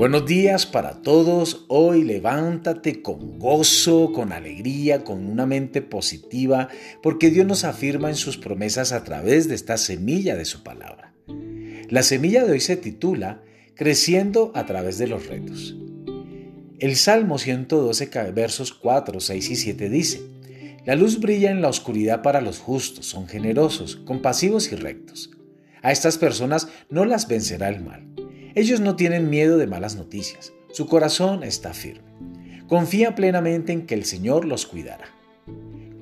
Buenos días para todos. Hoy levántate con gozo, con alegría, con una mente positiva, porque Dios nos afirma en sus promesas a través de esta semilla de su palabra. La semilla de hoy se titula Creciendo a través de los retos. El Salmo 112, versos 4, 6 y 7 dice, La luz brilla en la oscuridad para los justos, son generosos, compasivos y rectos. A estas personas no las vencerá el mal. Ellos no tienen miedo de malas noticias. Su corazón está firme. Confía plenamente en que el Señor los cuidará.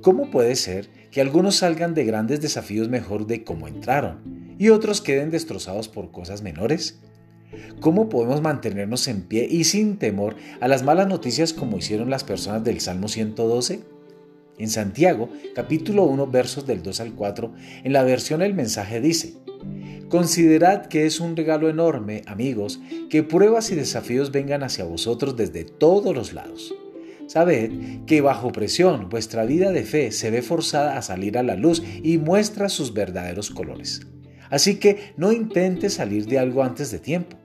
¿Cómo puede ser que algunos salgan de grandes desafíos mejor de cómo entraron y otros queden destrozados por cosas menores? ¿Cómo podemos mantenernos en pie y sin temor a las malas noticias como hicieron las personas del Salmo 112? En Santiago, capítulo 1, versos del 2 al 4, en la versión El mensaje dice, Considerad que es un regalo enorme, amigos, que pruebas y desafíos vengan hacia vosotros desde todos los lados. Sabed que bajo presión vuestra vida de fe se ve forzada a salir a la luz y muestra sus verdaderos colores. Así que no intentes salir de algo antes de tiempo.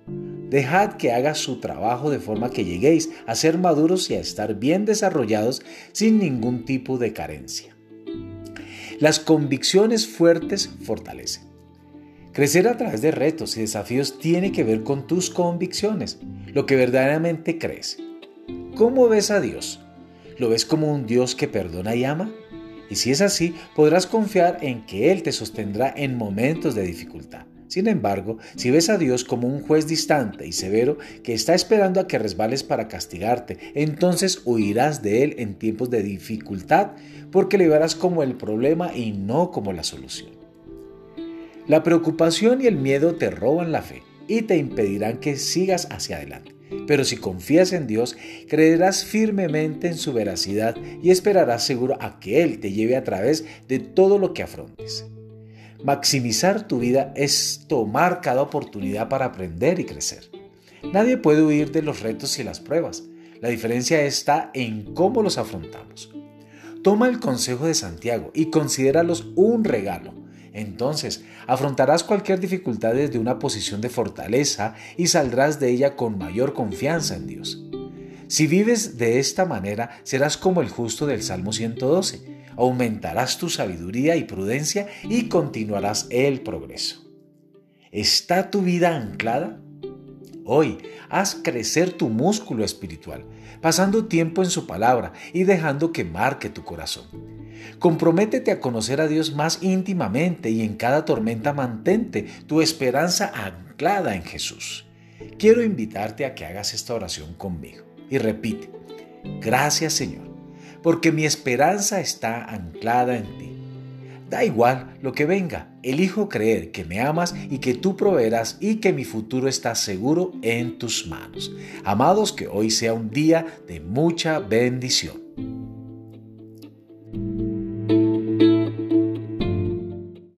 Dejad que haga su trabajo de forma que lleguéis a ser maduros y a estar bien desarrollados sin ningún tipo de carencia. Las convicciones fuertes fortalecen. Crecer a través de retos y desafíos tiene que ver con tus convicciones, lo que verdaderamente crees. ¿Cómo ves a Dios? ¿Lo ves como un Dios que perdona y ama? Y si es así, podrás confiar en que Él te sostendrá en momentos de dificultad. Sin embargo, si ves a Dios como un juez distante y severo que está esperando a que resbales para castigarte, entonces huirás de Él en tiempos de dificultad porque le verás como el problema y no como la solución. La preocupación y el miedo te roban la fe y te impedirán que sigas hacia adelante. Pero si confías en Dios, creerás firmemente en su veracidad y esperarás seguro a que Él te lleve a través de todo lo que afrontes. Maximizar tu vida es tomar cada oportunidad para aprender y crecer. Nadie puede huir de los retos y las pruebas. La diferencia está en cómo los afrontamos. Toma el consejo de Santiago y considéralos un regalo entonces afrontarás cualquier dificultad desde una posición de fortaleza y saldrás de ella con mayor confianza en Dios. Si vives de esta manera, serás como el justo del Salmo 112. Aumentarás tu sabiduría y prudencia y continuarás el progreso. ¿Está tu vida anclada? Hoy, haz crecer tu músculo espiritual, pasando tiempo en su palabra y dejando que marque tu corazón. Comprométete a conocer a Dios más íntimamente y en cada tormenta mantente tu esperanza anclada en Jesús. Quiero invitarte a que hagas esta oración conmigo y repite, gracias Señor, porque mi esperanza está anclada en ti. Da igual lo que venga, elijo creer que me amas y que tú proveerás y que mi futuro está seguro en tus manos. Amados, que hoy sea un día de mucha bendición.